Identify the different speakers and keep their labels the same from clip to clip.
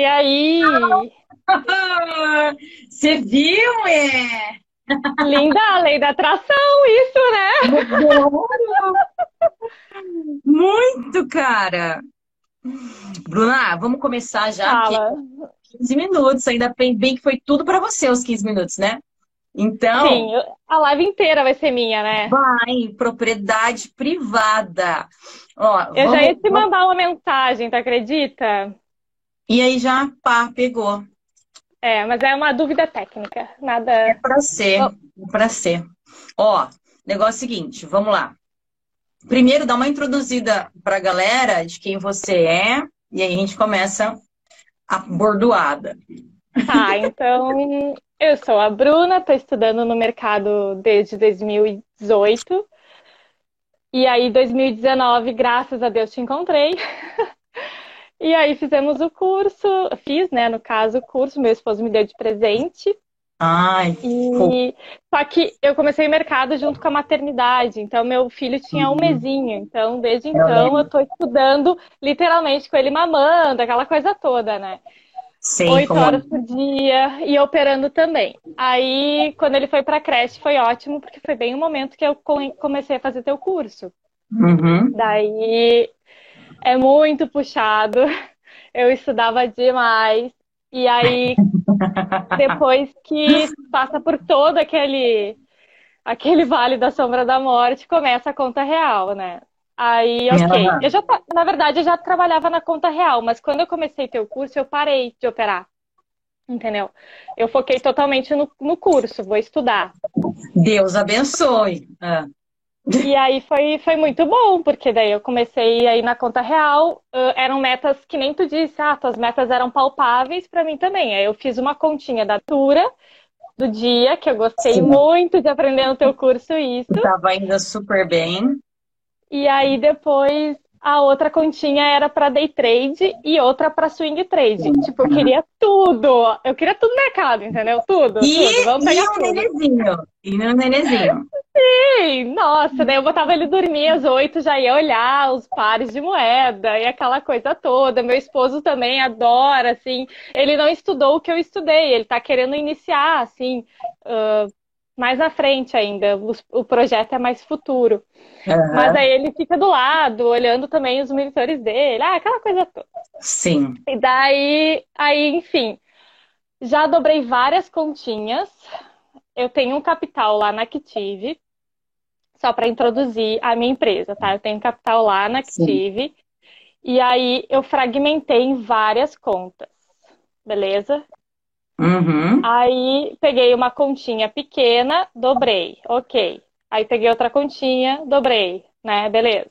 Speaker 1: E aí?
Speaker 2: Você viu, é?
Speaker 1: Linda, a lei da atração, isso, né?
Speaker 2: Muito, cara. Bruna, vamos começar já.
Speaker 1: Fala.
Speaker 2: 15 minutos, ainda bem, bem que foi tudo para você os 15 minutos, né? Então.
Speaker 1: Sim, a live inteira vai ser minha, né?
Speaker 2: Vai, propriedade privada. Ó,
Speaker 1: Eu
Speaker 2: vamos-
Speaker 1: já ia te mandar uma mensagem, tu acredita?
Speaker 2: E aí já, pá, pegou.
Speaker 1: É, mas é uma dúvida técnica, nada.
Speaker 2: É pra ser, é pra ser. Ó, negócio seguinte, vamos lá. Primeiro, dá uma introduzida pra galera de quem você é, e aí a gente começa a bordoada.
Speaker 1: Tá, então eu sou a Bruna, estou estudando no mercado desde 2018. E aí, 2019, graças a Deus, te encontrei. E aí fizemos o curso, fiz, né, no caso, o curso, meu esposo me deu de presente.
Speaker 2: Ai,
Speaker 1: E só que eu comecei o mercado junto com a maternidade, então meu filho tinha um mesinho, então desde então eu estou estudando literalmente com ele mamando, aquela coisa toda, né?
Speaker 2: sei
Speaker 1: Oito
Speaker 2: como.
Speaker 1: horas por dia e operando também. Aí, quando ele foi para a creche, foi ótimo, porque foi bem o momento que eu come- comecei a fazer teu curso.
Speaker 2: Uhum.
Speaker 1: Daí é muito puxado, eu estudava demais. E aí, depois que passa por todo aquele, aquele vale da sombra da morte, começa a conta real, né? Aí, ok.
Speaker 2: Aham.
Speaker 1: Eu já, na verdade, eu já trabalhava na conta real, mas quando eu comecei teu curso, eu parei de operar. Entendeu? Eu foquei totalmente no, no curso, vou estudar.
Speaker 2: Deus abençoe. Ah,
Speaker 1: E aí foi, foi muito bom, porque daí eu comecei aí na conta real, ãh, eram metas que nem tu disse, ah, tuas metas eram palpáveis para mim também. Aí eu fiz uma continha da Tura do dia, que eu gostei
Speaker 2: Sim.
Speaker 1: muito de aprender no teu curso isso.
Speaker 2: Tava indo super bem.
Speaker 1: E aí depois a outra continha era para day trade e outra para swing trade. Tipo, eu queria tudo. Eu queria tudo no mercado, entendeu? Tudo,
Speaker 2: E,
Speaker 1: tudo. Vamos
Speaker 2: e
Speaker 1: pegar
Speaker 2: o
Speaker 1: tudo.
Speaker 2: nenezinho. E o nenezinho.
Speaker 1: Sim, nossa, daí eu botava ele dormir às oito, já ia olhar os pares de moeda e aquela coisa toda. Meu esposo também adora, assim. Ele não estudou o que eu estudei, ele tá querendo iniciar, assim, ãh, mais na frente ainda. O, o projeto é mais futuro.
Speaker 2: Aham.
Speaker 1: Mas aí ele fica do lado, olhando também os monitores dele, ah, aquela coisa toda.
Speaker 2: Sim.
Speaker 1: E daí, aí, enfim, já dobrei várias continhas. Eu tenho um capital lá na Active, só para introduzir a minha empresa, tá? Eu tenho um capital lá na
Speaker 2: Sim.
Speaker 1: Active. E aí eu fragmentei em várias contas, beleza?
Speaker 2: Uhum.
Speaker 1: Aí peguei uma continha pequena, dobrei, ok. Aí peguei outra continha, dobrei, né? Beleza.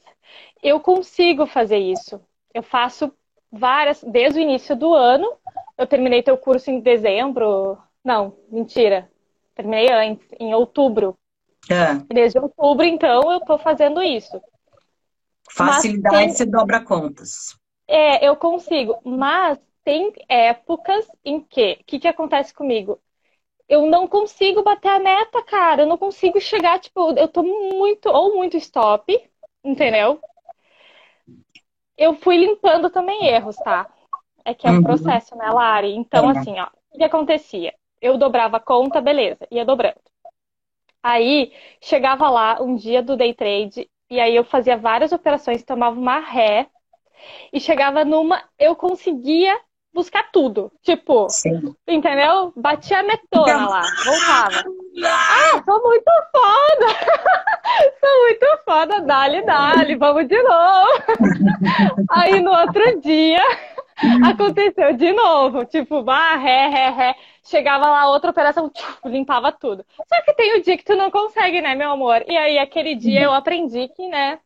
Speaker 1: Eu consigo fazer isso. Eu faço várias, desde o início do ano. Eu terminei teu curso em dezembro. Não, mentira. Terminei antes, em outubro.
Speaker 2: Ah,
Speaker 1: Desde outubro, então, eu tô fazendo isso.
Speaker 2: facilidade,
Speaker 1: tem-
Speaker 2: você dobra contas.
Speaker 1: É, eu consigo, mas tem épocas em que, o que que acontece comigo? Eu não consigo bater a meta, cara. Eu não consigo chegar, tipo, eu tô muito, ou muito stop, entendeu? Eu fui limpando também erros, tá? É que é um
Speaker 2: Uhum.
Speaker 1: processo, né, Lari? Então,
Speaker 2: É.
Speaker 1: assim, ó, o que acontecia? Eu dobrava a conta, beleza, ia dobrando. Aí, chegava lá um dia do day trade, e aí eu fazia várias operações, tomava uma ré, e chegava numa, eu conseguia buscar tudo. Tipo,
Speaker 2: Sim.
Speaker 1: entendeu? Batia a metona
Speaker 2: Então-
Speaker 1: lá, voltava. Ah, sou muito foda! Sou muito foda, dali, dali, vamos de novo. Aí no outro dia aconteceu de novo, tipo, bah, ré, ré, ré. Chegava lá outra operação, tchuf, limpava tudo. Só que tem o dia que tu não consegue, né, meu amor? E aí aquele dia eu aprendi que, né,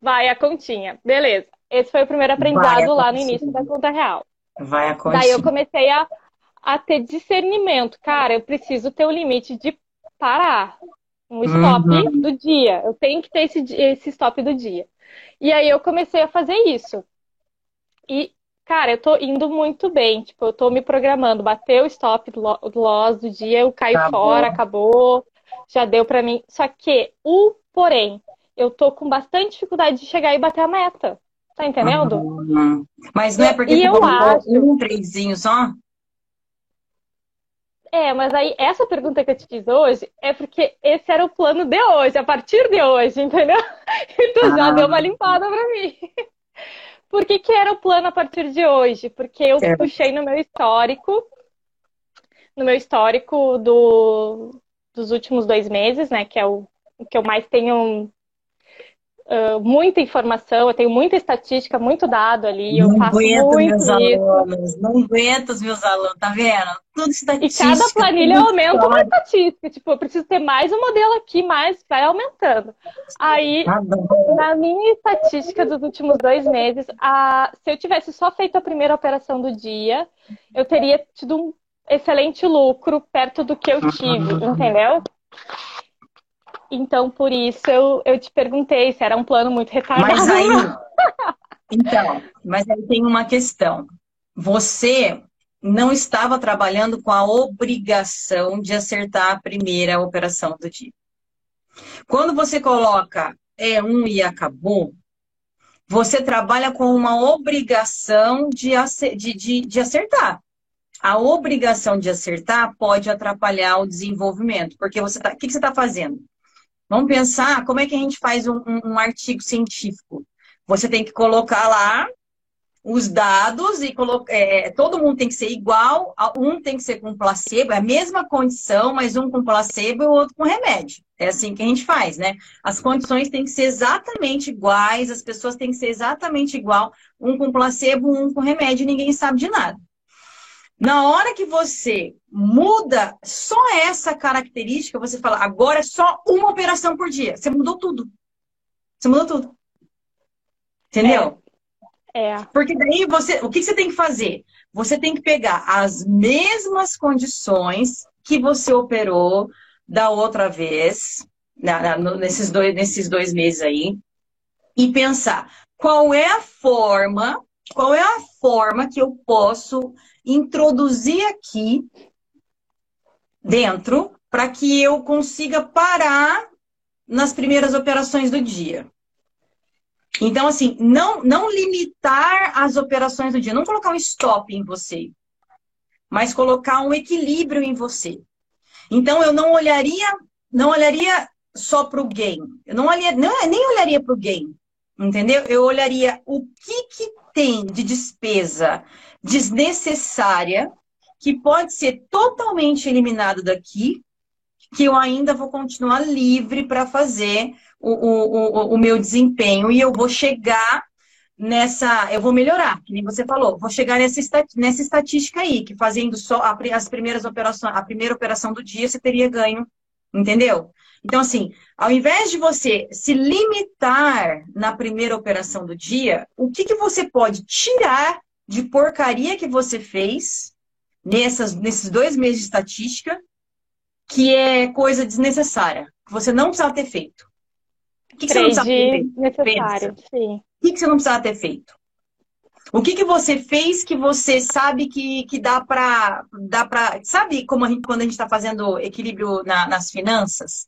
Speaker 1: vai a continha. Beleza. Esse foi o primeiro aprendizado lá no início da conta real.
Speaker 2: Vai a
Speaker 1: Daí eu comecei a, a ter discernimento. Cara, eu preciso ter o limite de parar. Um stop
Speaker 2: Uhum.
Speaker 1: do dia. Eu tenho que ter esse, esse stop do dia. E aí eu comecei a fazer isso. E, cara, eu tô indo muito bem. Tipo, eu tô me programando. Bateu o stop lo- loss do dia, eu caio
Speaker 2: Acabou.
Speaker 1: fora, acabou. Já deu pra mim. Só que, o porém, eu tô com bastante dificuldade de chegar e bater a meta. Tá entendendo?
Speaker 2: Uhum. Mas não é porque
Speaker 1: e eu acho...
Speaker 2: um tradezinho só?
Speaker 1: É, mas aí essa pergunta que eu te fiz hoje é porque esse era o plano de hoje, a partir de hoje, entendeu? Então ah. já deu uma limpada pra mim. Por que, que era o plano a partir de hoje? Porque eu é. puxei no meu histórico, no meu histórico do, dos últimos dois meses, né? Que é o, o que eu mais tenho uh, muita informação, eu tenho muita estatística, muito dado ali. Eu
Speaker 2: não
Speaker 1: faço
Speaker 2: aguento
Speaker 1: muito
Speaker 2: meus
Speaker 1: isso.
Speaker 2: alunos, não aguento os meus alunos, tá vendo? Tudo estatística.
Speaker 1: E cada planilha aumenta uma estatística. Tipo, eu preciso ter mais um modelo aqui, mais vai aumentando. Aí,
Speaker 2: Tá
Speaker 1: na minha estatística dos últimos dois meses, a... se eu tivesse só feito a primeira operação do dia, eu teria tido um excelente lucro perto do que eu tive, entendeu? Então, por isso eu, eu te perguntei se era um plano muito retardado.
Speaker 2: Mas aí, então, mas aí tem uma questão. Você não estava trabalhando com a obrigação de acertar a primeira operação do dia. Quando você coloca é um e acabou, você trabalha com uma obrigação de, de, de, de acertar. A obrigação de acertar pode atrapalhar o desenvolvimento, porque você tá, o que, que você está fazendo? Vamos pensar como é que a gente faz um, um- artigo científico. Você tem que colocar lá os dados e colo- é, todo mundo tem que ser igual, um tem que ser com placebo, é a mesma condição, mas um com placebo e o outro com remédio. É assim que a gente faz, né? As condições têm que ser exatamente iguais, as pessoas têm que ser exatamente igual, um com placebo, um com remédio, ninguém sabe de nada. Na hora que você muda só essa característica, você fala, agora é só uma operação por dia. Você mudou tudo. Você mudou tudo. Entendeu?
Speaker 1: É,
Speaker 2: Porque daí você, o que você tem que fazer? Você tem que pegar as mesmas condições que você operou da outra vez, na- na- nesses, dois, nesses dois meses aí, e pensar qual é a forma, qual é a forma que eu posso introduzir aqui dentro para que eu consiga parar nas primeiras operações do dia. Então, assim, não, não limitar as operações do dia, não colocar um stop em você, mas colocar um equilíbrio em você. Então, eu não olharia, não olharia só para o gain. Eu não olharia, não, nem olharia para o gain, entendeu? Eu olharia o que, que tem de despesa desnecessária que pode ser totalmente eliminado daqui, que eu ainda vou continuar livre para fazer o, o, o, o meu desempenho e eu vou chegar nessa. Eu vou melhorar, que nem você falou, vou chegar nessa, nessa estatística aí, que fazendo só as primeiras operações, a primeira operação do dia, você teria ganho, entendeu? Então, assim, ao invés de você se limitar na primeira operação do dia, o que, que você pode tirar de porcaria que você fez nessas, nesses dois meses de estatística, que é coisa desnecessária, que você não precisava ter feito? O que, que você não precisava ter feito?
Speaker 1: necessário, sim.
Speaker 2: O que, que você não precisava ter feito? O que, que você fez que você sabe que, que dá para. Dá pra, sabe como a gente, quando a gente está fazendo equilíbrio na- nas finanças?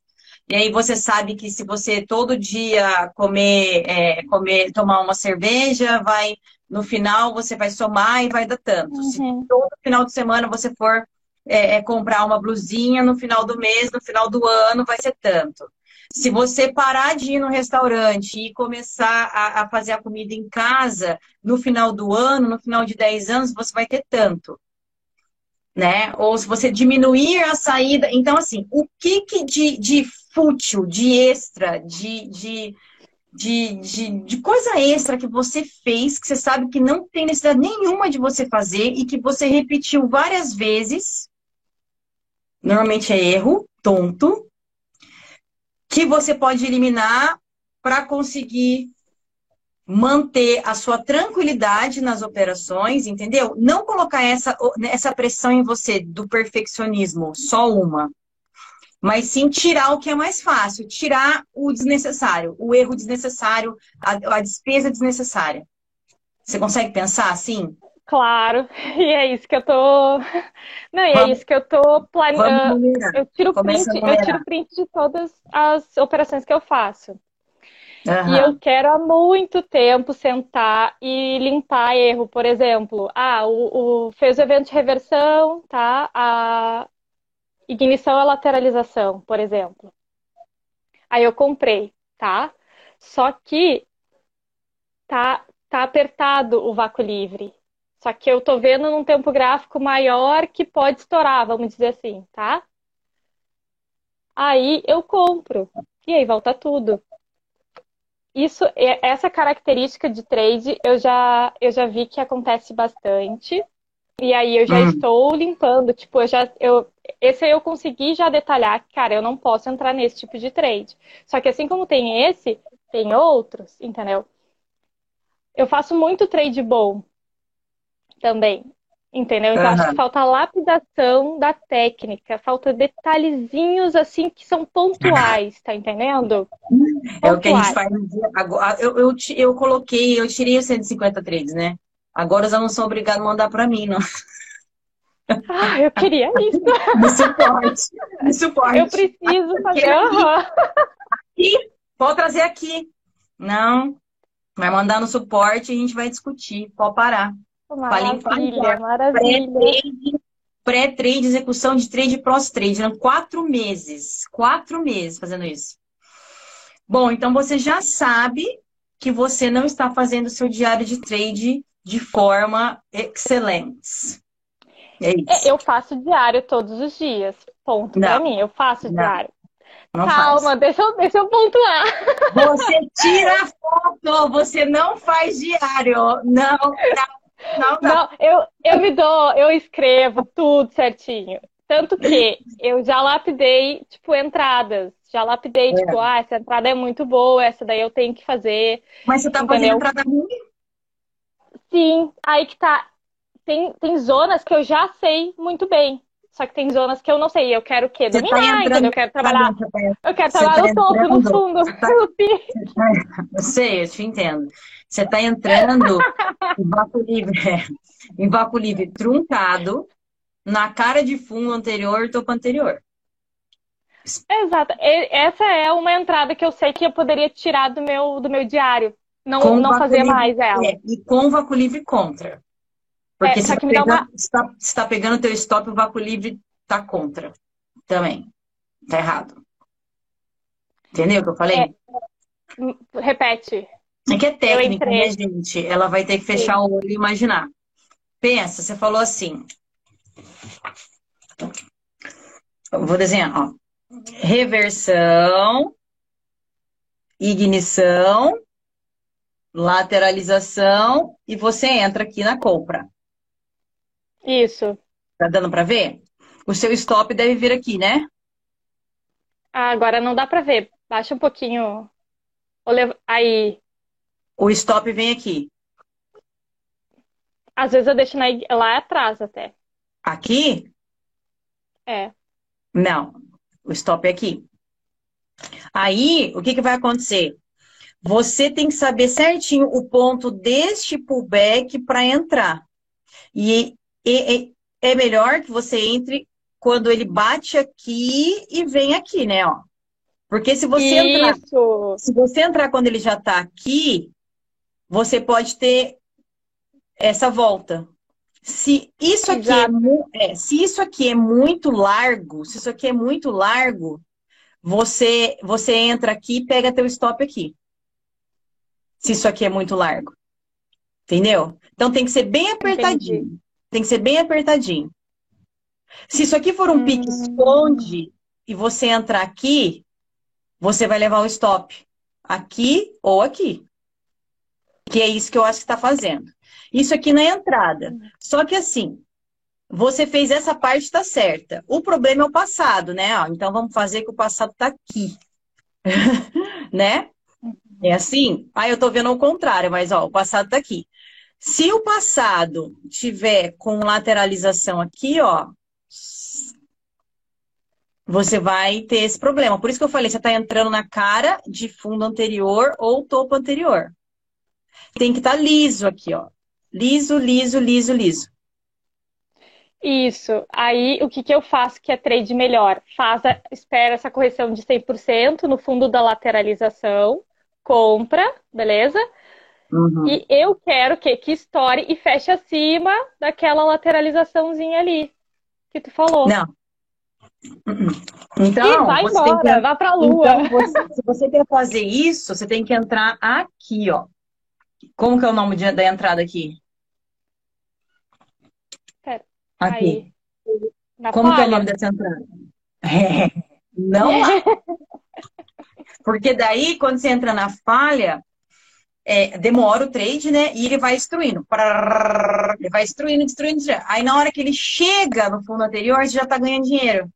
Speaker 2: E aí você sabe que se você todo dia comer, é, comer, tomar uma cerveja, vai no final você vai somar e vai dar tanto. Se
Speaker 1: Uhum.
Speaker 2: todo final de semana você for é, é, comprar uma blusinha, no final do mês, no final do ano, vai ser tanto. Se você parar de ir no restaurante e começar a, a fazer a comida em casa, no final do ano, no final de 10 anos, você vai ter tanto. Né? Ou se você diminuir a saída. Então, assim, o que, que de, de fútil, de extra, de, de, de, de, de coisa extra que você fez, que você sabe que não tem necessidade nenhuma de você fazer e que você repetiu várias vezes, normalmente é erro, tonto, que você pode eliminar para conseguir manter a sua tranquilidade nas operações, entendeu? Não colocar essa, essa pressão em você do perfeccionismo, só uma. Mas sim tirar o que é mais fácil, tirar o desnecessário, o erro desnecessário, a, a despesa desnecessária. Você consegue pensar assim?
Speaker 1: Claro, e é isso que eu tô. Não, e é
Speaker 2: Vamos-
Speaker 1: isso que eu tô planejando. Eu tiro
Speaker 2: Começa
Speaker 1: print, eu tiro print de todas as operações que eu faço. Uhum. E eu quero há muito tempo sentar e limpar erro. Por exemplo, ah, o, o fez o evento de reversão, tá? A ignição e lateralização, por exemplo. Aí eu comprei, tá? Só que tá, tá apertado o vácuo livre. Só que eu tô vendo num tempo gráfico maior que pode estourar, vamos dizer assim, tá? Aí eu compro. E aí volta tudo. Isso, essa característica de trade eu já, eu já vi que acontece bastante. E aí eu já hum. estou limpando, tipo, eu já eu esse aí eu consegui já detalhar que, cara, eu não posso entrar nesse tipo de trade. Só que assim como tem esse, tem outros, entendeu? Eu faço muito trade bom também. Entendeu? Então, uhum. acho que falta lapidação da técnica, falta detalhezinhos assim que são pontuais, tá entendendo?
Speaker 2: Pontuais. É o que a gente faz agora. Eu, eu, eu coloquei, eu tirei os 150 trades, né? Agora eles não são obrigados a mandar para mim, não.
Speaker 1: Ah, eu queria isso.
Speaker 2: No suporte. No suporte.
Speaker 1: Eu preciso fazer. Aqui,
Speaker 2: aqui. Pode trazer aqui. Não. Vai mandar no suporte e a gente vai discutir. Pode parar.
Speaker 1: Maravilha, maravilha.
Speaker 2: Pré-trade, execução de trade pós-trade. Eram quatro meses. Quatro meses fazendo isso. Bom, então você já sabe que você não está fazendo seu diário de trade de forma excelente.
Speaker 1: É isso. É, eu faço diário todos os dias. Ponto não. pra mim. Eu faço não. diário. Não Calma, deixa eu, deixa eu pontuar.
Speaker 2: Você tira foto, você não faz diário. Não, não, não,
Speaker 1: não, eu, eu me dou, eu escrevo tudo certinho. Tanto que eu já lapidei, tipo, entradas. Já lapidei, é. tipo, ah, essa entrada é muito boa, essa daí eu tenho que fazer.
Speaker 2: Mas você tá entendeu? fazendo entrada ruim?
Speaker 1: Sim, aí que tá. Tem, tem zonas que eu já sei muito bem. Só que tem zonas que eu não sei. Eu quero o quê? Tá Dominar, tá? Eu quero trabalhar. Eu quero trabalhar tá no topo, no fundo. Tá,
Speaker 2: eu sei, eu te entendo. Você está entrando em vácuo livre, é, em vácuo livre truncado, na cara de fundo anterior, topo anterior.
Speaker 1: Exato. Essa é uma entrada que eu sei que eu poderia tirar do meu, do meu diário. Não, não fazer livre, mais ela. É,
Speaker 2: e com vácuo livre contra. Porque é, você está pegando, uma... tá, tá pegando o teu stop, o vácuo livre tá contra. Também. Tá errado. Entendeu o que eu falei? É,
Speaker 1: repete.
Speaker 2: É que é técnica, né, gente? Ela vai ter que fechar Sim. o olho e imaginar. Pensa, você falou assim. Eu vou desenhar, ó. Reversão, ignição, lateralização e você entra aqui na compra.
Speaker 1: Isso.
Speaker 2: Tá dando para ver? O seu stop deve vir aqui, né?
Speaker 1: Ah, agora não dá para ver. Baixa um pouquinho. Aí.
Speaker 2: O stop vem aqui.
Speaker 1: Às vezes eu deixo na... lá atrás até.
Speaker 2: Aqui?
Speaker 1: É.
Speaker 2: Não. O stop é aqui. Aí, o que, que vai acontecer? Você tem que saber certinho o ponto deste pullback para entrar. E, e, é melhor que você entre quando ele bate aqui e vem aqui, né? Ó. Porque se você Isso. entrar, se você entrar quando ele já está aqui, você pode ter essa volta. Se isso aqui é, é, se isso aqui é muito largo, se isso aqui é muito largo, você você entra aqui e pega teu stop aqui. Se isso aqui é muito largo. Entendeu? Então tem que ser bem apertadinho. Entendi. Tem que ser bem apertadinho. Se isso aqui for um hum. pique esconde e você entrar aqui, você vai levar o stop aqui ou aqui. Que é isso que eu acho que está fazendo. Isso aqui na entrada. Só que assim, você fez essa parte, está certa. O problema é o passado, né? Ó, então vamos fazer que o passado está aqui. né? É assim? Ah, eu estou vendo o contrário, mas ó, o passado está aqui. Se o passado tiver com lateralização aqui, ó, você vai ter esse problema. Por isso que eu falei, você está entrando na cara de fundo anterior ou topo anterior. Tem que estar tá liso aqui, ó. Liso, liso, liso, liso.
Speaker 1: Isso. Aí, o que, que eu faço que é trade melhor? Faz a, espera essa correção de 100% no fundo da lateralização, compra, beleza? Uhum. E eu quero que, que estoure e feche acima daquela lateralizaçãozinha ali que tu falou.
Speaker 2: Não. Então, e
Speaker 1: vai embora, que... vá pra lua.
Speaker 2: Então, você, se você quer fazer isso, você tem que entrar aqui, ó. Como que é o nome de, da entrada aqui?
Speaker 1: Pera. Aqui.
Speaker 2: Aí. Como que é o nome dessa entrada? É. Não lá. Porque daí, quando você entra na falha, é, demora o trade, né? E ele vai destruindo. Ele vai destruindo, destruindo, destruindo. Aí na hora que ele chega no fundo anterior, você já tá ganhando dinheiro.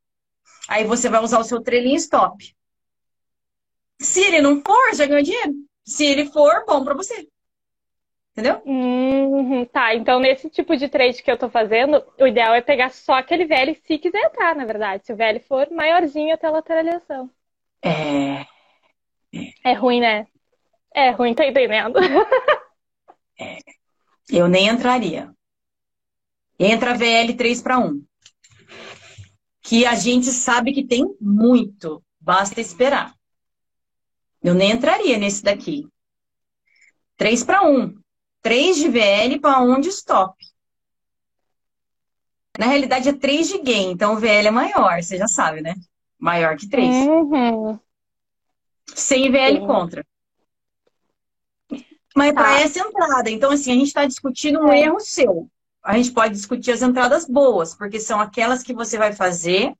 Speaker 2: Aí você vai usar o seu trailing stop. Se ele não for, já ganhou dinheiro. Se ele for, bom para você. Entendeu?
Speaker 1: Uhum, tá, então nesse tipo de trade que eu tô fazendo, o ideal é pegar só aquele velho se quiser entrar, na verdade. Se o velho for maiorzinho até a lateralização.
Speaker 2: É.
Speaker 1: É ruim, né? É ruim, tá entendendo?
Speaker 2: é. Eu nem entraria. Entra VL 3 para 1. Que a gente sabe que tem muito. Basta esperar. Eu nem entraria nesse daqui. 3 para 1. 3 de VL para 1 de stop. Na realidade é 3 de gain, então o VL é maior, você já sabe, né? Maior que 3. Uhum. Sem VL Sim. contra. Mas tá. para essa entrada, então assim, a gente está discutindo um é. erro seu. A gente pode discutir as entradas boas, porque são aquelas que você vai fazer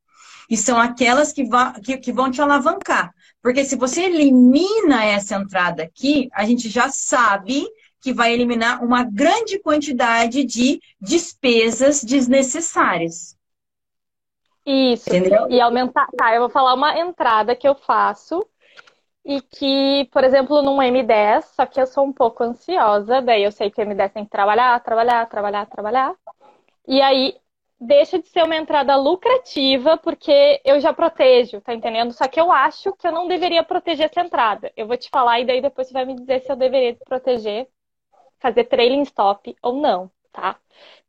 Speaker 2: e são aquelas que, que, que vão te alavancar. Porque se você elimina essa entrada aqui, a gente já sabe que vai eliminar uma grande quantidade de despesas desnecessárias.
Speaker 1: Isso. Entendeu? E aumentar. Tá, eu vou falar uma entrada que eu faço e que, por exemplo, num M10, só que eu sou um pouco ansiosa, daí eu sei que o M10 tem que trabalhar, trabalhar, trabalhar, trabalhar. E aí deixa de ser uma entrada lucrativa, porque eu já protejo, tá entendendo? Só que eu acho que eu não deveria proteger essa entrada. Eu vou te falar e daí depois você vai me dizer se eu deveria proteger, fazer trailing stop ou não, tá?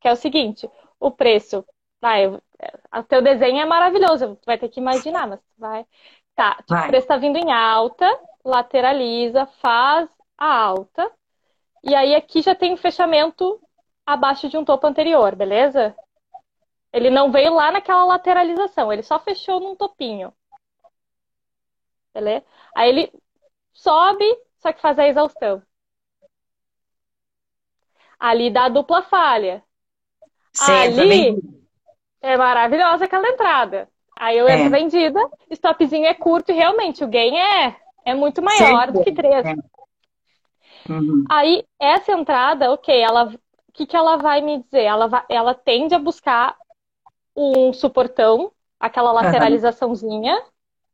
Speaker 1: Que é o seguinte, o preço, vai, o teu desenho é maravilhoso, vai ter que imaginar, mas vai Tá, tipo, o preço tá vindo em alta, lateraliza, faz a alta. E aí aqui já tem um fechamento abaixo de um topo anterior, beleza? Ele não veio lá naquela lateralização, ele só fechou num topinho. Beleza? Aí ele sobe, só que faz a exaustão. Ali dá dupla falha.
Speaker 2: Certo,
Speaker 1: Ali é maravilhosa aquela entrada. Aí eu entro é. vendida, stopzinho é curto e realmente o gain é, é muito maior do que 3. É. Uhum. Aí essa entrada, ok, ela, o que, que ela vai me dizer? Ela, vai, ela tende a buscar um suportão, aquela lateralizaçãozinha.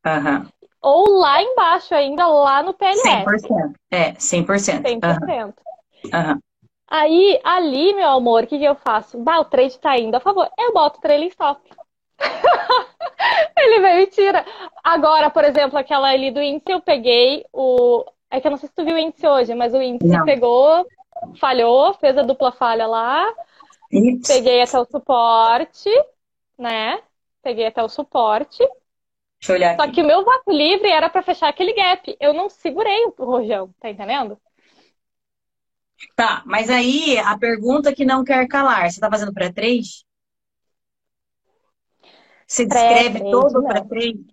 Speaker 2: Uhum.
Speaker 1: Ou lá embaixo ainda, lá no PLS.
Speaker 2: 100%. É, 100%.
Speaker 1: 100%. Uhum. Aí, ali, meu amor, o que, que eu faço? Bah, o trade tá indo a favor. Eu boto o trailing stop. Ele veio e tira. Agora, por exemplo, aquela ali do índice, eu peguei o. É que eu não sei se tu viu o índice hoje, mas o índice não. pegou, falhou, fez a dupla falha lá. Ips. Peguei até o suporte, né? Peguei até o suporte.
Speaker 2: Deixa eu olhar
Speaker 1: Só
Speaker 2: aqui.
Speaker 1: que o meu vácuo livre era para fechar aquele gap. Eu não segurei o rojão, tá entendendo?
Speaker 2: Tá, mas aí a pergunta que não quer calar, você tá fazendo pré-trade? Você descreve todo para trade?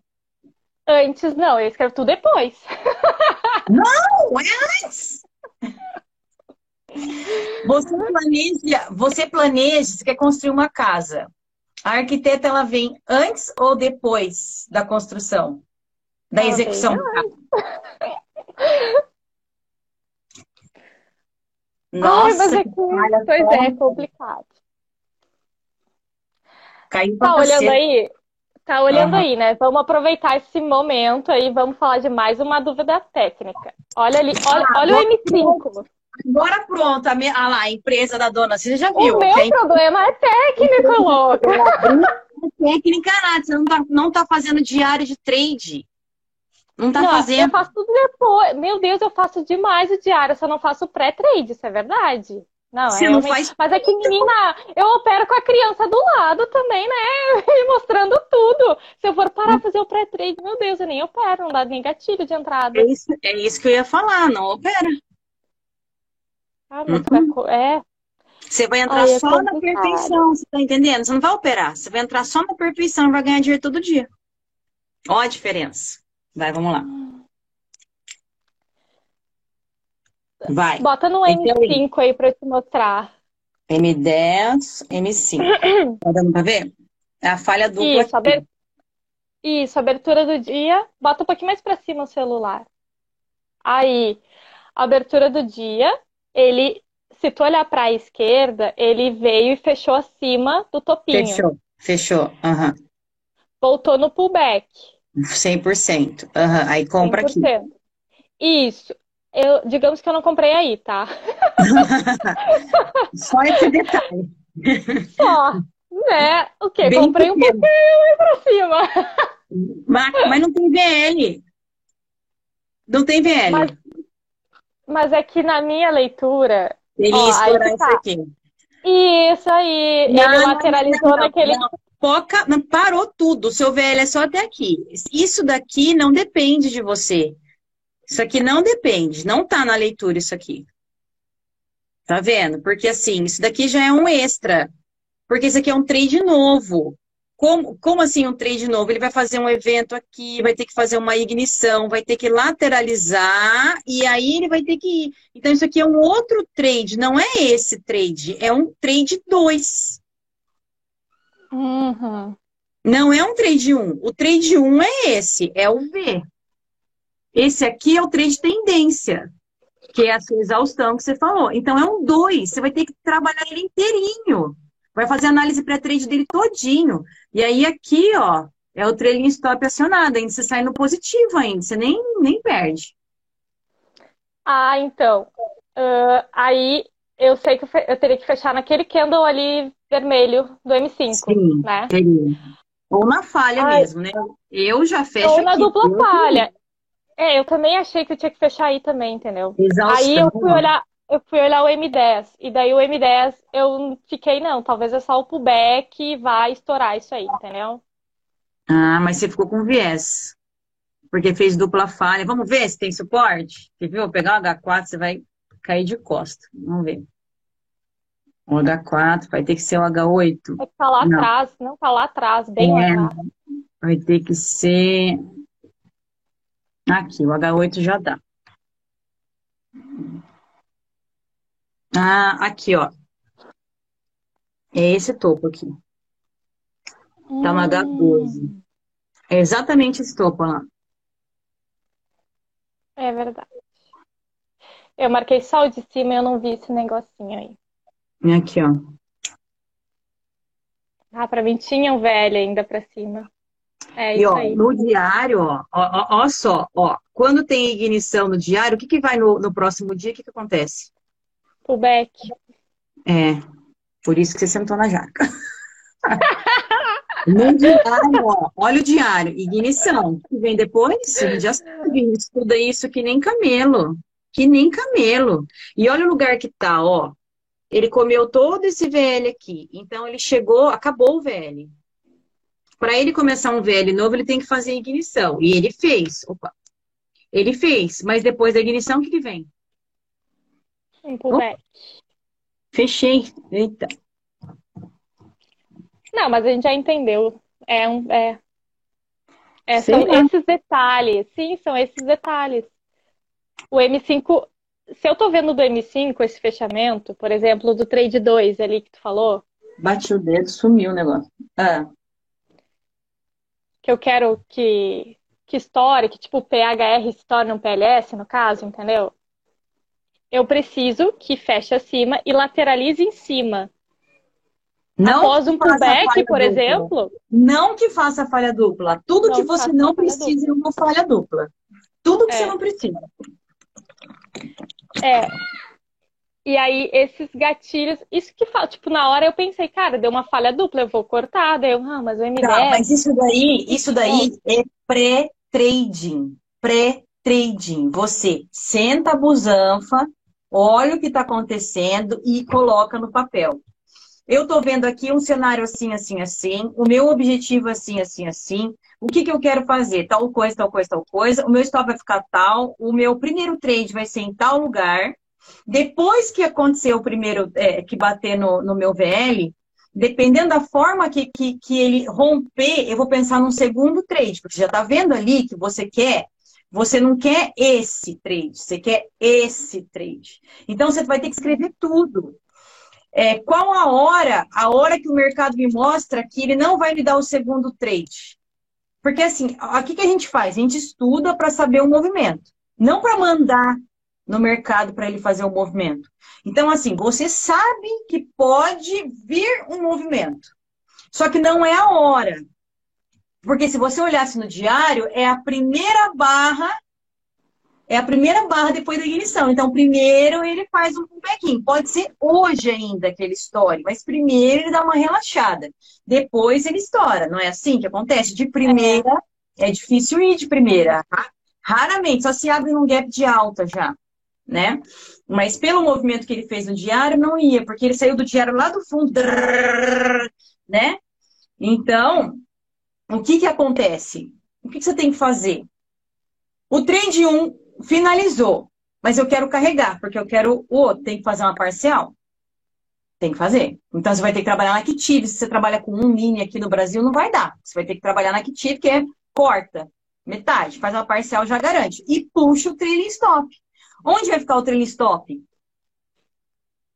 Speaker 1: Antes não, eu escrevo tudo depois.
Speaker 2: Não, é antes. Você planeja, você planeja, você quer construir uma casa. A arquiteta ela vem antes ou depois da construção? Da ela execução?
Speaker 1: Nossa, Ai, mas é que, pois é, é complicado.
Speaker 2: Caiu
Speaker 1: tá olhando você. aí? Tá olhando uhum. aí, né? Vamos aproveitar esse momento aí, vamos falar de mais uma dúvida técnica. Olha ali, olha, ah, olha o M5.
Speaker 2: Agora pronto, a, minha, ah lá, a empresa da dona, você já viu.
Speaker 1: O meu tem... problema é técnico, louca.
Speaker 2: É técnica nada, você não tá, não tá fazendo diário de trade. Não tá não, fazendo.
Speaker 1: Eu faço tudo depois. Meu Deus, eu faço demais o diário, eu só não faço pré-trade, isso é verdade. Não, Você é não faz... Mas é que, menina, eu opero com a criança do lado também, né? E mostrando tudo. Se eu for parar a fazer o pré-trade, meu Deus, eu nem opero, não dá nem gatilho de entrada.
Speaker 2: É isso, é isso que eu ia falar, não opera.
Speaker 1: Ah, mas uhum. vai... É.
Speaker 2: Você vai entrar Ai, é só na perfeição, você tá entendendo? Você não vai operar, você vai entrar só na perfeição e vai ganhar dinheiro todo dia. Olha a diferença. Vai, vamos lá. Vai.
Speaker 1: Bota no M5 aí para te mostrar.
Speaker 2: M10, M5. tá dando pra ver? É a falha dupla.
Speaker 1: Isso, aber... Isso, abertura do dia. Bota um pouquinho mais para cima o celular. Aí, abertura do dia, ele, se tu olhar para a esquerda, ele veio e fechou acima do topinho.
Speaker 2: Fechou, fechou. Uhum.
Speaker 1: Voltou no pullback.
Speaker 2: 100%. Uhum. Aí compra 100%. aqui.
Speaker 1: Isso eu, digamos que eu não comprei aí, tá?
Speaker 2: Só esse detalhe.
Speaker 1: Só, né? O quê? Bem comprei pequeno. um pouquinho e pra cima.
Speaker 2: Mas, mas não tem VL. Não tem VL.
Speaker 1: Mas, mas é que na minha leitura.
Speaker 2: Ele ó, ia estourar isso tá. aqui.
Speaker 1: Isso aí. Não, ele lateralizou não, naquele. Não.
Speaker 2: Foca, não, parou tudo. O seu VL é só até aqui. Isso daqui não depende de você. Isso aqui não depende, não tá na leitura isso aqui. Tá vendo? Porque assim, isso daqui já é um extra. Porque isso aqui é um trade novo. Como, como assim um trade novo? Ele vai fazer um evento aqui, vai ter que fazer uma ignição, vai ter que lateralizar e aí ele vai ter que ir. Então isso aqui é um outro trade, não é esse trade, é um trade 2.
Speaker 1: Uhum.
Speaker 2: Não é um trade 1. Um. O trade 1 um é esse, é o V. Esse aqui é o trade tendência, que é a sua exaustão que você falou. Então é um 2, você vai ter que trabalhar ele inteirinho. Vai fazer análise pré-trade dele todinho. E aí aqui, ó, é o trailing stop acionado, ainda você sai no positivo ainda, você nem, nem perde.
Speaker 1: Ah, então. Uh, aí eu sei que eu, eu, teria que fechar naquele candle ali vermelho do M5, Sim, né? Teria.
Speaker 2: Ou na falha Ai. mesmo, né? Eu já fecho
Speaker 1: Ou na aqui, dupla falha. É, eu também achei que eu tinha que fechar aí também, entendeu? Exaustão. Aí eu fui olhar, eu fui olhar o M10. E daí o M10 eu fiquei, não, talvez é só o pullback e vai estourar isso aí, entendeu?
Speaker 2: Ah, mas você ficou com viés. Porque fez dupla falha. Vamos ver se tem suporte? Você viu? Vou pegar o H4, você vai cair de costa. Vamos ver. O H4, vai ter que ser o H8.
Speaker 1: Vai estar lá não. atrás, não tá lá atrás, bem é, lá atrás.
Speaker 2: Vai ter que ser Aqui, o H8 já dá. Ah, aqui, ó. É esse topo aqui. Tá no H12. Hum. É exatamente esse topo lá.
Speaker 1: É verdade. Eu marquei só o de cima e eu não vi esse negocinho aí.
Speaker 2: Aqui, ó.
Speaker 1: Ah, pra mim tinha um velho ainda pra cima. É
Speaker 2: e
Speaker 1: ó,
Speaker 2: aí. no diário, ó, ó, ó, só, ó, quando tem ignição no diário, o que, que vai no, no próximo dia? O que, que acontece?
Speaker 1: O back.
Speaker 2: É, por isso que você sentou na jaca. no diário, ó, olha o diário, ignição. que vem depois? Já sabe, estuda isso que nem camelo. Que nem camelo. E olha o lugar que tá, ó. Ele comeu todo esse VL aqui. Então ele chegou, acabou o VL para ele começar um VL novo, ele tem que fazer ignição. E ele fez. Opa. Ele fez, mas depois da ignição, o que, que vem?
Speaker 1: Um pullback.
Speaker 2: Fechei. Eita.
Speaker 1: Não, mas a gente já entendeu. É um. É, é são lá. esses detalhes. Sim, são esses detalhes. O M5. Se eu tô vendo do M5 esse fechamento, por exemplo, do trade 2 ali que tu falou.
Speaker 2: Bati o dedo, sumiu o negócio. Ah
Speaker 1: que eu quero que, que estoure, que tipo o PHR se torne um PLS, no caso, entendeu? Eu preciso que feche acima e lateralize em cima. Não Após um pullback, por dupla. exemplo.
Speaker 2: Não que faça falha dupla. Tudo que você não precisa é uma falha dupla. Tudo que é. você não precisa.
Speaker 1: É. E aí, esses gatilhos, isso que fala, tipo, na hora eu pensei, cara, deu uma falha dupla, eu vou cortar, daí eu, ah, mas o MDF... Tá,
Speaker 2: mas isso daí, isso daí é pré-trading, pré-trading. Você senta a busanfa, olha o que está acontecendo e coloca no papel. Eu estou vendo aqui um cenário assim, assim, assim, o meu objetivo assim, assim, assim, o que, que eu quero fazer? Tal coisa, tal coisa, tal coisa, o meu stop vai ficar tal, o meu primeiro trade vai ser em tal lugar. Depois que acontecer o primeiro, é, que bater no, no meu VL, dependendo da forma que, que, que ele romper, eu vou pensar num segundo trade, porque já está vendo ali que você quer você não quer esse trade, você quer esse trade. Então você vai ter que escrever tudo. É, qual a hora, a hora que o mercado me mostra que ele não vai me dar o segundo trade? Porque assim, o que a gente faz? A gente estuda para saber o movimento, não para mandar no mercado para ele fazer o movimento. Então, assim, você sabe que pode vir um movimento, só que não é a hora. Porque se você olhasse no diário, é a primeira barra, é a primeira barra depois da ignição. Então, primeiro ele faz um pullbacking. Pode ser hoje ainda que ele estoure, mas primeiro ele dá uma relaxada. Depois ele estoura. Não é assim que acontece? De primeira, é difícil ir de primeira. Raramente, só se abre num gap de alta já, né? Mas pelo movimento que ele fez no diário, não ia, porque ele saiu do diário lá do fundo, né? Então, o que, que acontece? O que, que você tem que fazer? O trade 1 finalizou, mas eu quero carregar, porque eu quero o outro. Tem que fazer uma parcial? Tem que fazer. Então você vai ter que trabalhar na Active. Se você trabalha com um mini aqui no Brasil, não vai dar. Você vai ter que trabalhar na Active, que é corta, metade, faz uma parcial, já garante. E puxa o trailing stop. Onde vai ficar o trailing stop?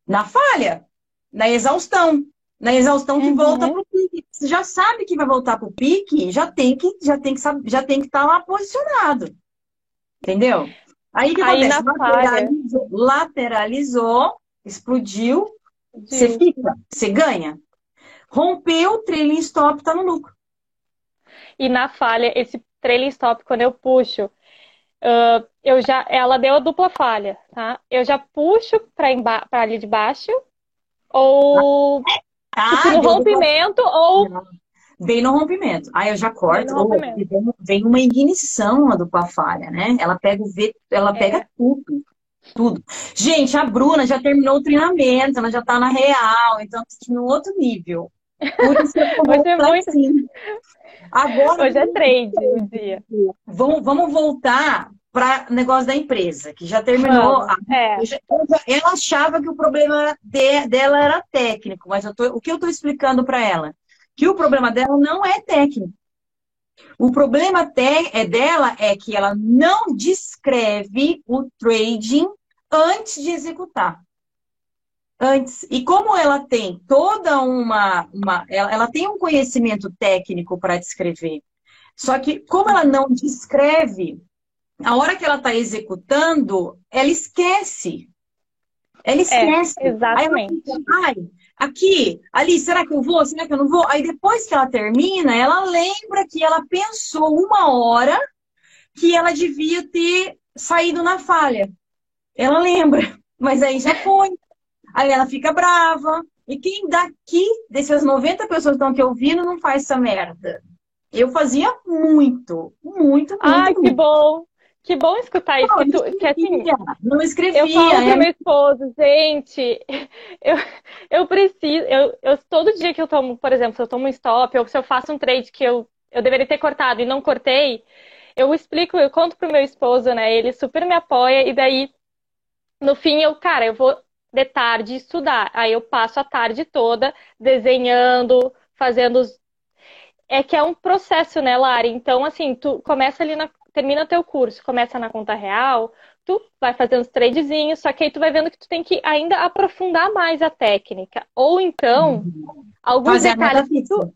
Speaker 2: Na falha, na exaustão na exaustão que uhum. volta para o pique. Você já sabe que vai voltar para o pique, já tem que já tem que já tem que estar tá lá posicionado. Entendeu? Aí que Aí acontece? Lateralizou, lateralizou, explodiu, você fica, você ganha. Rompeu, trailing stop, tá no lucro.
Speaker 1: E na falha, esse trailing stop, quando eu puxo, uh, eu já, ela deu a dupla falha, tá? Eu já puxo para ali de baixo, ou ah, no rompimento ou.
Speaker 2: Vem no rompimento. Aí eu já corto. Ou, vem uma ignição a dupla falha, né? Ela pega o V, ela é. pega tudo. Tudo. Gente, a Bruna já terminou o treinamento, ela já tá na real, então tá no outro nível.
Speaker 1: Por isso Hoje é muito... assim. Agora, Hoje é trade o dia.
Speaker 2: Vamos, vamos voltar para negócio da empresa, que já terminou. é. Ela achava que o problema de, dela era técnico, mas tô, o que eu estou explicando para ela? Que o problema dela não é técnico. O problema te, é dela é que ela não descreve o trading antes de executar. Antes. E como ela tem toda uma. uma ela, ela tem um conhecimento técnico para descrever. Só que, como ela não descreve, a hora que ela está executando, ela esquece. Ela é, esquece.
Speaker 1: É, exatamente.
Speaker 2: Ai, aqui, ali, será que eu vou? Será que eu não vou? Aí depois que ela termina, ela lembra que ela pensou uma hora que ela devia ter saído na falha. Ela lembra, mas aí já foi. Aí ela fica brava. E quem daqui, dessas 90 pessoas que estão aqui ouvindo, não faz essa merda? Eu fazia muito, muito, muito.
Speaker 1: Ai,
Speaker 2: muito.
Speaker 1: que bom! Que bom escutar isso. Não, que, tu, que assim,
Speaker 2: não escrevia.
Speaker 1: Eu falo é... pro meu esposo, gente, eu, eu preciso, eu, eu, todo dia que eu tomo, por exemplo, se eu tomo um stop, ou se eu faço um trade que eu, eu deveria ter cortado e não cortei, eu explico, eu conto pro meu esposo, né? Ele super me apoia, e daí, no fim, eu, cara, eu vou de tarde estudar. Aí eu passo a tarde toda desenhando, fazendo os. É que é um processo, né, Lari? Então, assim, tu começa ali na termina teu curso, começa na conta real, tu vai fazendo os tradezinhos, só que aí tu vai vendo que tu tem que ainda aprofundar mais a técnica. Ou então, uhum. alguns Fazer detalhes que tu...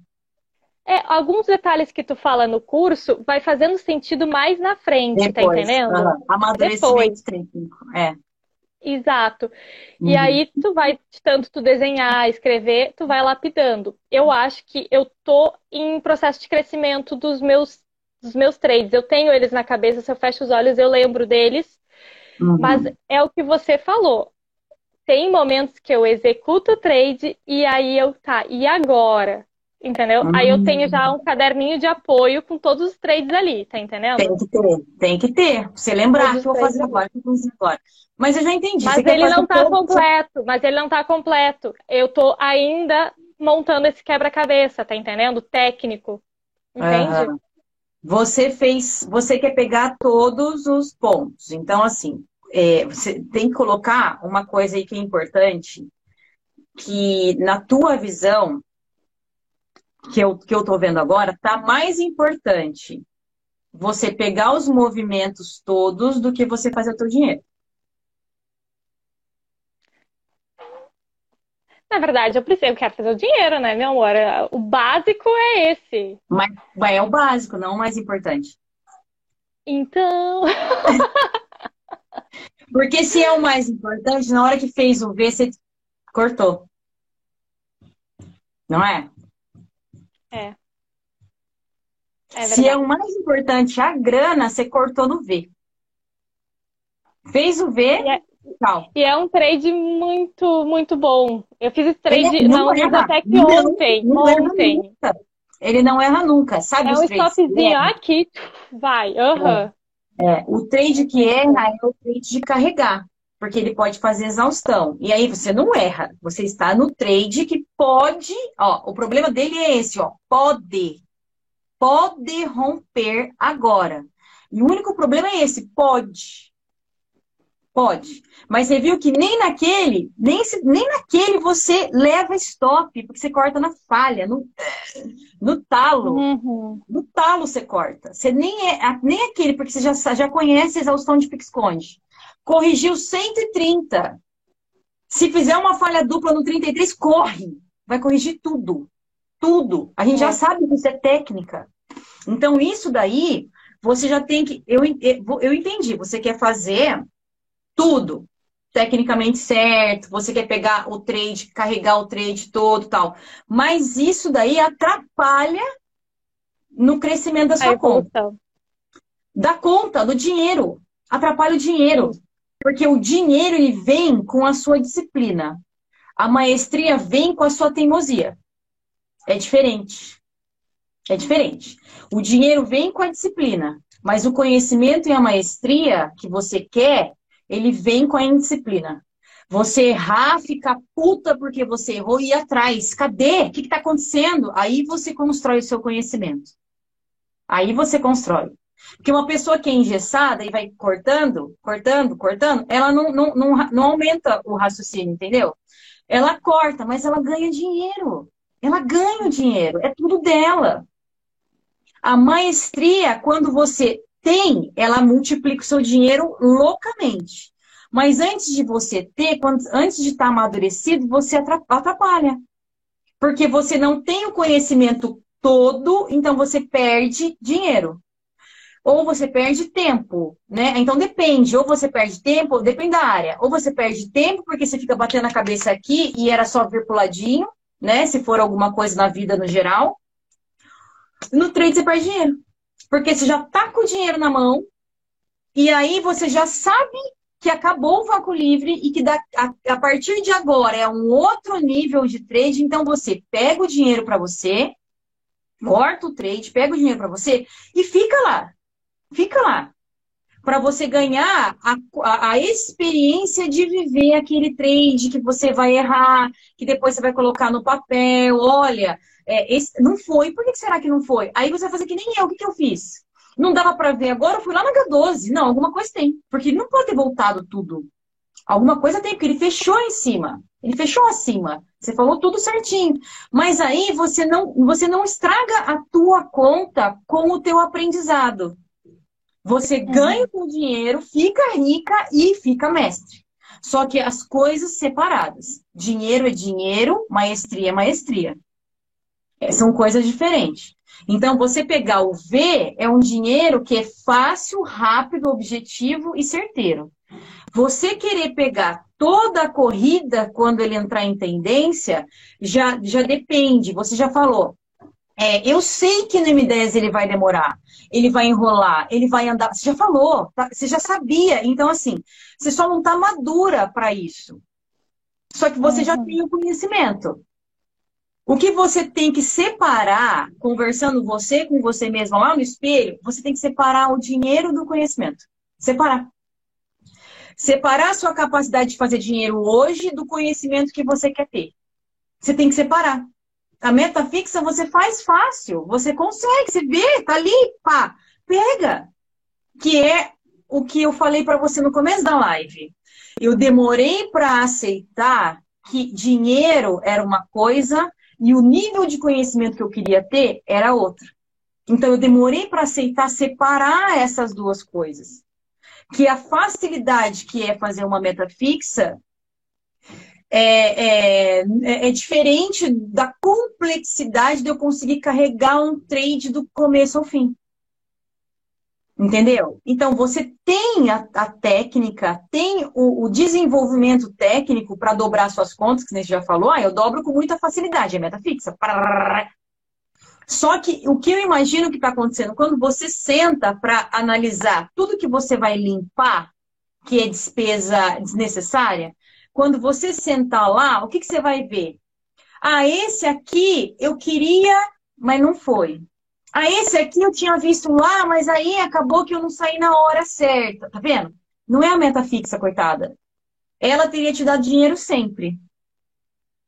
Speaker 1: É, alguns detalhes que tu fala no curso vai fazendo sentido mais na frente, tá Depois, tá entendendo?
Speaker 2: Uh, amadurecimento técnico, é.
Speaker 1: Exato. Uhum. E aí tu vai, tanto tu desenhar, escrever, tu vai lapidando. Eu acho que eu tô em processo de crescimento dos meus dos meus trades. Eu tenho eles na cabeça, se eu fecho os olhos, eu lembro deles. Uhum. Mas é o que você falou. Tem momentos que eu executo o trade e aí eu, tá, e agora? Entendeu? Hum. Aí eu tenho já um caderninho de apoio com todos os trades ali, tá entendendo?
Speaker 2: Tem que ter, tem que ter. Você lembrar que eu vou fazer agora, que eu vou fazer agora. Mas eu já entendi.
Speaker 1: Mas ele não tá todo... completo, mas ele não tá completo. Eu tô ainda montando esse quebra-cabeça, tá entendendo? Técnico. Entende?
Speaker 2: Você fez, você quer pegar todos os pontos. Então, assim, é, você tem que colocar uma coisa aí que é importante, que na tua visão, que eu, que eu tô vendo agora, tá mais importante você pegar os movimentos todos do que você fazer o teu dinheiro.
Speaker 1: Na verdade, eu preciso, eu quero fazer o dinheiro, né, meu amor? O básico é esse.
Speaker 2: Mas, mas é o básico, não o mais importante.
Speaker 1: Então.
Speaker 2: Porque se é o mais importante, na hora que fez o V, você cortou. Não é?
Speaker 1: É.
Speaker 2: é Se é o mais importante a grana, você cortou no V. Fez o V,
Speaker 1: e é, tchau. E é um trade muito, muito bom. Eu fiz esse trade Ele na Usatec ontem. Não, ontem.
Speaker 2: Ele não erra nunca, sabe?
Speaker 1: É um stopzinho aqui, vai. Uhum.
Speaker 2: É. é. O trade que erra é o trade de carregar porque ele pode fazer exaustão. E aí você não erra, você está no trade que pode, ó, o problema dele é esse, ó, pode, pode romper agora. E o único problema é esse, pode. Pode. Mas você viu que nem naquele, nem, nem naquele você leva stop, porque você corta na falha, no, no talo. Uhum. No talo você corta. Você nem é nem aquele, porque você já, já conhece a exaustão de pique-esconde corrigiu 130. Se fizer uma falha dupla no 33, corre. Vai corrigir tudo. Tudo. A gente é. já sabe que isso é técnica. Então, isso daí, você já tem que. Eu, eu entendi. Você quer fazer tudo tecnicamente certo, você quer pegar o trade, carregar o trade todo tal. Mas isso daí atrapalha no crescimento da sua conta. Da conta, do dinheiro. Atrapalha o dinheiro. Porque o dinheiro ele vem com a sua disciplina. A maestria vem com a sua teimosia. É diferente. É diferente. O dinheiro vem com a disciplina, mas o conhecimento e a maestria que você quer, ele vem com a indisciplina. Você errar, ficar puta porque você errou e ir atrás. Cadê? O que está acontecendo? Aí você constrói o seu conhecimento. Aí você constrói. Porque uma pessoa que é engessada e vai cortando, cortando, cortando, ela não, não, não, não aumenta o raciocínio, entendeu? Ela corta, mas ela ganha dinheiro. Ela ganha o dinheiro, é tudo dela. A maestria, quando você tem, ela multiplica o seu dinheiro loucamente. Mas antes de você ter, antes de estar amadurecido, você atrapalha. Porque você não tem o conhecimento todo, então você perde dinheiro ou você perde tempo, né? Então depende, ou você perde tempo, depende da área. Ou você perde tempo porque você fica batendo a cabeça aqui e era só vir pro ladinho, né? Se for alguma coisa na vida no geral. No trade você perde dinheiro. Porque você já tá com o dinheiro na mão e aí você já sabe que acabou o vácuo livre e que da, a, a partir de agora é um outro nível de trade, então você pega o dinheiro para você, corta o trade, pega o dinheiro para você e fica lá. Fica lá. Para você ganhar a, a, a, experiência de viver aquele trade que você vai errar, que depois você vai colocar no papel. Olha, é, esse, não foi, por que será que não foi? Aí você vai fazer que nem eu, o que, que eu fiz? Não dava para ver agora, eu fui lá na H12. Não, alguma coisa tem. Porque ele não pode ter voltado tudo. Alguma coisa tem, porque ele fechou em cima. Ele fechou acima. Você falou tudo certinho. Mas aí você não, você não estraga a tua conta com o teu aprendizado. Você uhum. ganha o dinheiro, fica rica e fica mestre. Só que as coisas separadas. Dinheiro é dinheiro, maestria é maestria. É, são coisas diferentes. Então, você pegar o V é um dinheiro que é fácil, rápido, objetivo e certeiro. Você querer pegar toda a corrida quando ele entrar em tendência, já, já depende. Você já falou, é, eu sei que no M10 ele vai demorar, ele vai enrolar, ele vai andar. Você já falou, tá? você já sabia. Então, assim, você só não está madura para isso. Só que você uhum. já tem o conhecimento. O que você tem que separar, conversando você com você mesma lá no espelho, você tem que separar o dinheiro do conhecimento. Separar. Separar a sua capacidade de fazer dinheiro hoje do conhecimento que você quer ter. Você tem que separar. A meta fixa você faz fácil. Você consegue, você vê, tá ali, pá, pega. Que é o que eu falei para você no começo da live. Eu demorei para aceitar que dinheiro era uma coisa e o nível de conhecimento que eu queria ter era outra. Então eu demorei para aceitar separar essas duas coisas. Que a facilidade que é fazer uma meta fixa é, é, é, diferente da complexidade de eu conseguir carregar um trade do começo ao fim. Entendeu? Então, você tem a, a técnica, tem o, o desenvolvimento técnico para dobrar suas contas, que você já falou, ah, eu dobro com muita facilidade, é meta fixa. Só que o que eu imagino que está acontecendo, quando você senta para analisar tudo que você vai limpar, que é despesa desnecessária, quando você sentar lá, o que, que você vai ver? Ah, esse aqui eu queria, mas não foi. Ah, esse aqui eu tinha visto lá, mas aí acabou que eu não saí na hora certa. Tá vendo? Não é a meta fixa, coitada. Ela teria te dado dinheiro sempre.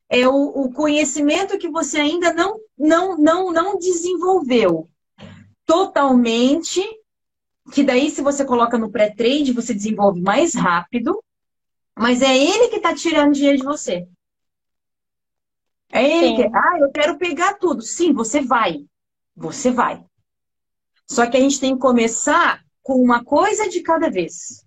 Speaker 2: É o, o conhecimento que você ainda não, não, não, não desenvolveu totalmente. Que daí, se você coloca no pré-trade, você desenvolve mais rápido. Mas é ele que está tirando dinheiro de você. É ele Sim. que. Ah, eu quero pegar tudo. Sim, você vai. Você vai. Só que a gente tem que começar com uma coisa de cada vez.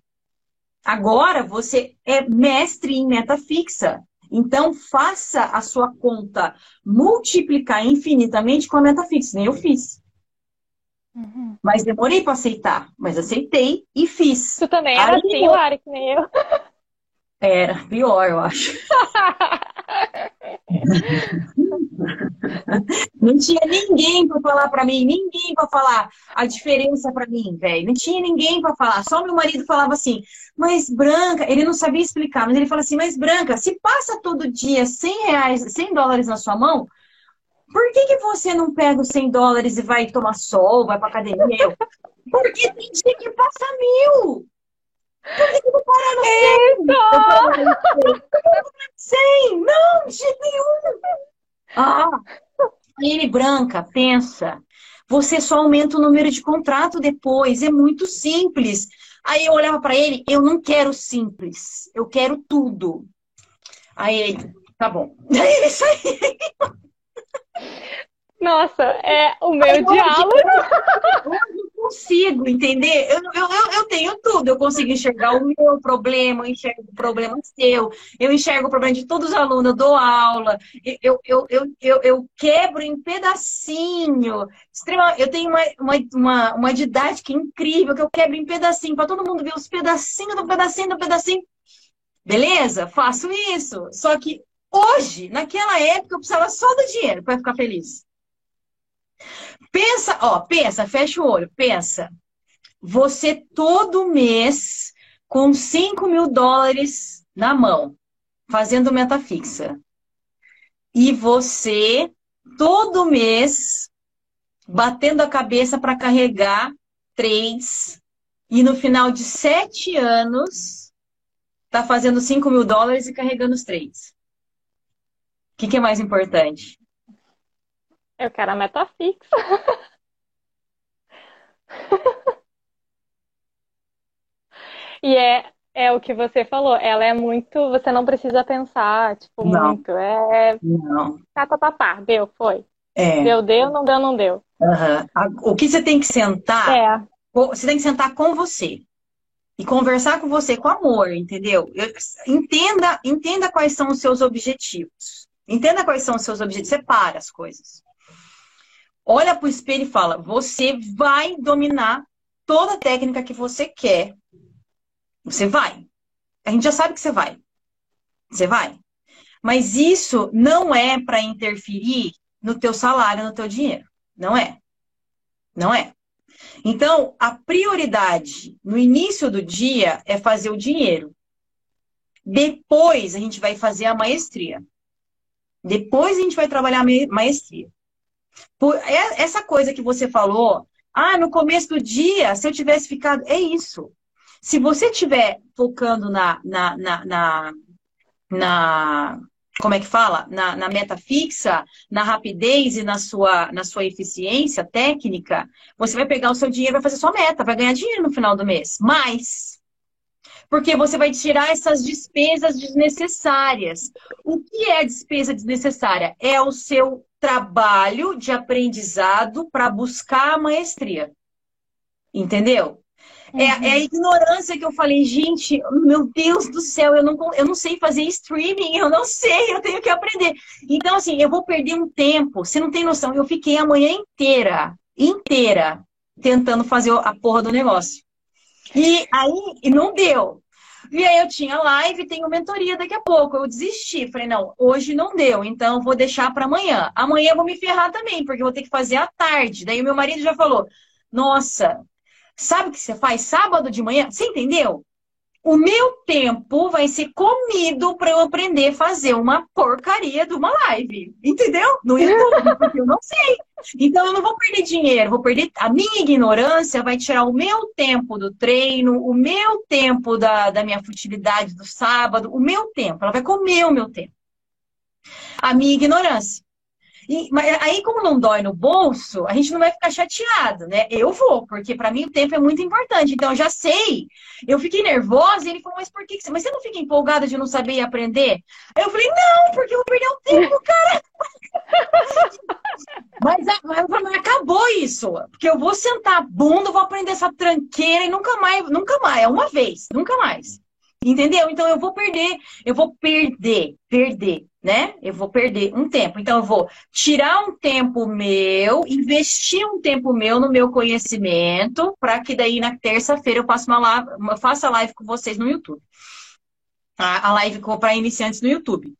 Speaker 2: Agora você é mestre em meta fixa. Então faça a sua conta multiplicar infinitamente com a meta fixa. Nem eu fiz. Uhum. Mas demorei para aceitar. Mas aceitei e fiz.
Speaker 1: Tu também era Aí, assim, Lari, que nem eu.
Speaker 2: Era, pior, eu acho. Não tinha ninguém para falar para mim, ninguém para falar a diferença para mim, velho. Não tinha ninguém para falar. Só meu marido falava assim, mas Branca, ele não sabia explicar, mas ele falava assim, mas Branca, se passa todo dia 100 reais, 100 dólares na sua mão, por que, que você não pega os 100 dólares e vai tomar sol, vai pra academia? Porque tem dia que passa mil. Que, que não parar no 100? 100? Não, de nenhum. Ah, ele branca, pensa. Você só aumenta o número de contrato depois. É muito simples. Aí eu olhava para ele, eu não quero simples, eu quero tudo. Aí ele, tá bom. Aí ele saiu.
Speaker 1: Nossa, é o meu diálogo.
Speaker 2: Eu consigo entender. Eu, eu, eu tenho tudo. Eu consigo enxergar o meu problema, eu enxergo o problema seu, eu enxergo o problema de todos os alunos, eu dou aula, eu, eu, eu, eu, eu quebro em pedacinho. Extrema, eu tenho uma, uma, uma, uma didática incrível que eu quebro em pedacinho, para todo mundo ver os pedacinhos do pedacinho do pedacinho. Beleza? Faço isso. Só que hoje, naquela época, eu precisava só do dinheiro para ficar feliz. Pensa, ó, pensa, fecha o olho, pensa. Você todo mês com 5 mil dólares na mão, fazendo meta fixa. E você todo mês batendo a cabeça para carregar três. E no final de sete anos, tá fazendo 5 mil dólares e carregando os três. O que, que é mais importante?
Speaker 1: Eu quero a meta fixa. e é, é o que você falou, ela é muito. Você não precisa pensar, tipo, não. muito. É. Não. Tá. Deu, foi. É. Deu, deu, não deu, não deu.
Speaker 2: Uhum. O que você tem que sentar. É. Você tem que sentar com você. E conversar com você com amor, entendeu? Entenda, entenda quais são os seus objetivos. Entenda quais são os seus objetivos. Separa as coisas olha para o espelho e fala: você vai dominar toda a técnica que você quer. Você vai. A gente já sabe que você vai. Você vai. Mas isso não é para interferir no teu salário, no teu dinheiro. Não é. Não é. Então, a prioridade no início do dia é fazer o dinheiro. Depois a gente vai fazer a maestria. Depois a gente vai trabalhar maestria. Por essa coisa que você falou, ah, no começo do dia, se eu tivesse ficado. É isso. Se você estiver focando na, na, na, na, na como é que fala? Na, na, meta fixa, na rapidez e na sua, na sua eficiência técnica, você vai pegar o seu dinheiro, vai fazer sua meta, vai ganhar dinheiro no final do mês. Mas, porque você vai tirar essas despesas desnecessárias. O que é despesa desnecessária? É o seu trabalho de aprendizado para buscar a maestria. Entendeu? É, é, a ignorância que eu falei, gente, meu Deus do céu, eu não, eu não sei fazer streaming, eu não sei, eu tenho que aprender. Então, assim, eu vou perder um tempo, você não tem noção. Eu fiquei a manhã inteira, inteira, tentando fazer a porra do negócio. E aí, e não deu. E aí eu tinha live, tenho mentoria daqui a pouco. Eu desisti, falei, não, hoje não deu, então vou deixar para amanhã. Amanhã eu vou me ferrar também, porque eu vou ter que fazer à tarde. Daí o meu marido já falou, nossa, Sabe o que você faz sábado de manhã? Você entendeu? O meu tempo vai ser comido para eu aprender a fazer uma porcaria de uma live. Entendeu? No YouTube, porque eu não sei. Então eu não vou perder dinheiro, vou perder. A minha ignorância vai tirar o meu tempo do treino, o meu tempo da, da minha futilidade do sábado, o meu tempo. Ela vai comer o meu tempo. A minha ignorância. E, mas aí, como não dói no bolso, a gente não vai ficar chateado, né? Eu vou, porque para mim o tempo é muito importante. Então, eu já sei. Eu fiquei nervosa e ele falou, mas por que? Mas você não fica empolgada de não saber aprender? Aí eu falei, não, porque eu vou perder o tempo, cara. mas, mas acabou isso. Porque eu vou sentar a bunda, vou aprender essa tranqueira e nunca mais, nunca mais. É uma vez, nunca mais. Entendeu? Então eu vou perder, eu vou perder, perder né? Eu vou perder um tempo. Então, eu vou tirar um tempo meu, investir um tempo meu no meu conhecimento, para que daí na terça-feira eu faça uma live, faça live com vocês no YouTube. A live para iniciantes no YouTube.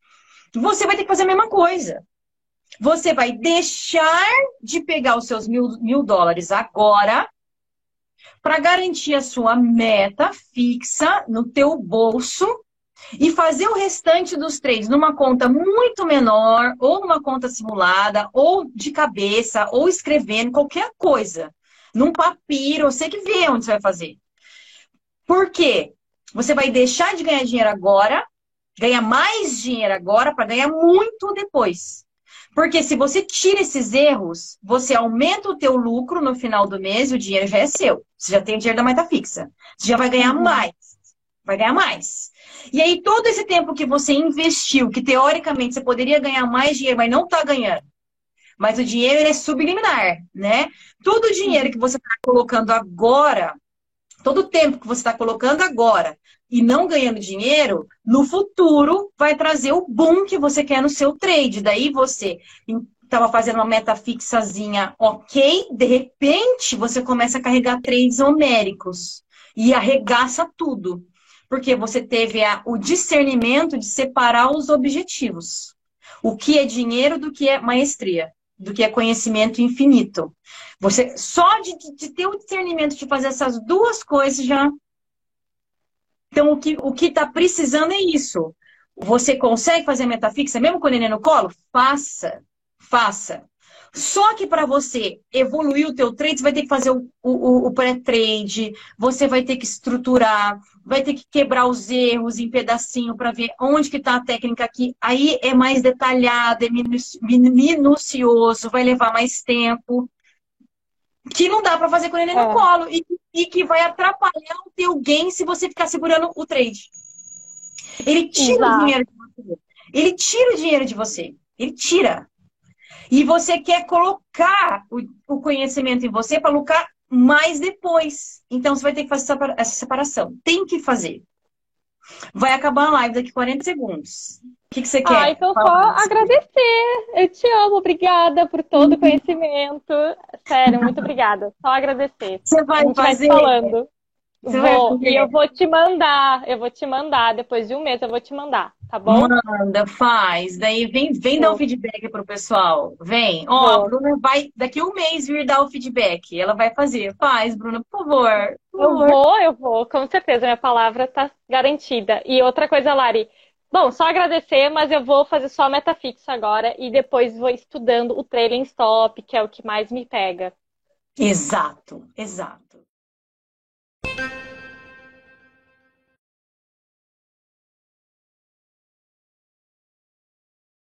Speaker 2: Você vai ter que fazer a mesma coisa. Você vai deixar de pegar os seus mil, mil dólares agora para garantir a sua meta fixa no teu bolso e fazer o restante dos três numa conta muito menor, ou numa conta simulada, ou de cabeça, ou escrevendo, qualquer coisa. Num papiro, você que vê onde você vai fazer. Por quê? Você vai deixar de ganhar dinheiro agora, ganhar mais dinheiro agora para ganhar muito depois. Porque se você tira esses erros, você aumenta o teu lucro no final do mês e o dinheiro já é seu. Você já tem o dinheiro da meta fixa. Você já vai ganhar uhum. mais. Vai ganhar mais. E aí, todo esse tempo que você investiu, que teoricamente você poderia ganhar mais dinheiro, mas não está ganhando. Mas o dinheiro é subliminar, né? Todo o dinheiro que você está colocando agora, todo o tempo que você está colocando agora e não ganhando dinheiro, no futuro vai trazer o boom que você quer no seu trade. Daí você estava fazendo uma meta fixazinha, ok, de repente você começa a carregar trades homéricos e arregaça tudo porque você teve a, o discernimento de separar os objetivos. O que é dinheiro do que é maestria, do que é conhecimento infinito. Você só de, de ter o discernimento de fazer essas duas coisas já. Então, o que o está precisando é isso. Você consegue fazer metafixa mesmo com o neném no colo? Faça, faça. Só que para você evoluir o teu trade, você vai ter que fazer o, o, o pré-trade, você vai ter que estruturar, vai ter que quebrar os erros em pedacinho para ver onde que está a técnica aqui. Aí é mais detalhado, é minucioso, vai levar mais tempo. Que não dá para fazer com ele é. no colo. E, e que vai atrapalhar o teu gain se você ficar segurando o trade. Ele tira Exato. o dinheiro de você. Ele tira o dinheiro de você. Ele tira. E você quer colocar o, o conhecimento em você para lucrar mais depois. Então você vai ter que fazer essa separação. Tem que fazer. Vai acabar a live daqui 40 segundos. O que, que você quer?
Speaker 1: Ah, então só agradecer. Eu te amo, obrigada por todo o conhecimento. Sério, muito obrigada. Só agradecer.
Speaker 2: Você vai fazer.
Speaker 1: Vai falando. Você vou, e eu vou te mandar, eu vou te mandar, depois de um mês eu vou te mandar, tá bom?
Speaker 2: Manda, faz. Daí vem, vem dar o feedback pro pessoal. Vem. Ó, a Bruna vai daqui um mês vir dar o feedback. Ela vai fazer. Faz, Bruna, por favor. Por
Speaker 1: eu vou, eu vou, com certeza. Minha palavra tá garantida. E outra coisa, Lari, Bom, só agradecer, mas eu vou fazer só a meta fixa agora e depois vou estudando o trailing stop, que é o que mais me pega.
Speaker 2: Exato, exato.